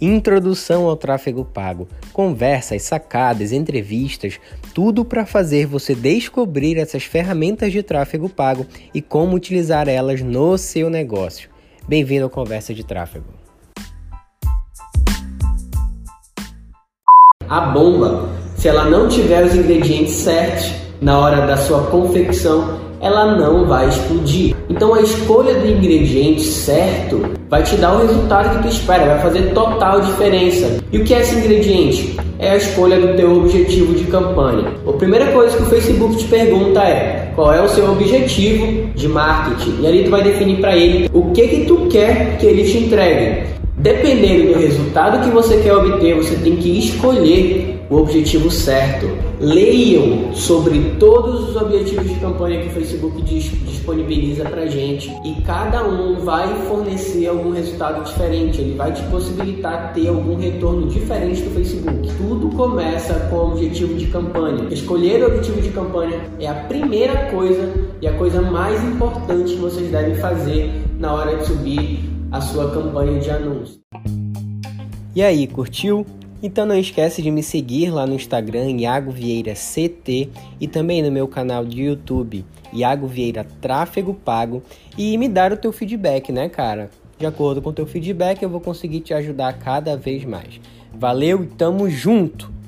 Introdução ao tráfego pago, conversas, sacadas, entrevistas, tudo para fazer você descobrir essas ferramentas de tráfego pago e como utilizar elas no seu negócio. Bem-vindo ao Conversa de Tráfego. A bomba, se ela não tiver os ingredientes certos na hora da sua confecção, ela não vai explodir. Então a escolha do ingrediente certo vai te dar o resultado que tu espera, vai fazer total diferença. E o que é esse ingrediente? É a escolha do teu objetivo de campanha. A primeira coisa que o Facebook te pergunta é: qual é o seu objetivo de marketing? E ali tu vai definir para ele o que que tu quer que ele te entregue. Dependendo do resultado que você quer obter, você tem que escolher o objetivo certo. Leiam sobre todos os objetivos de campanha que o Facebook disponibiliza para gente e cada um vai fornecer algum resultado diferente. Ele vai te possibilitar ter algum retorno diferente do Facebook. Tudo começa com o objetivo de campanha. Escolher o objetivo de campanha é a primeira coisa e a coisa mais importante que vocês devem fazer na hora de subir a sua campanha de anúncio. E aí, curtiu? Então não esquece de me seguir lá no Instagram, Iago Vieira CT, e também no meu canal de YouTube, Iago Vieira Tráfego Pago, e me dar o teu feedback, né, cara? De acordo com o teu feedback, eu vou conseguir te ajudar cada vez mais. Valeu e tamo junto!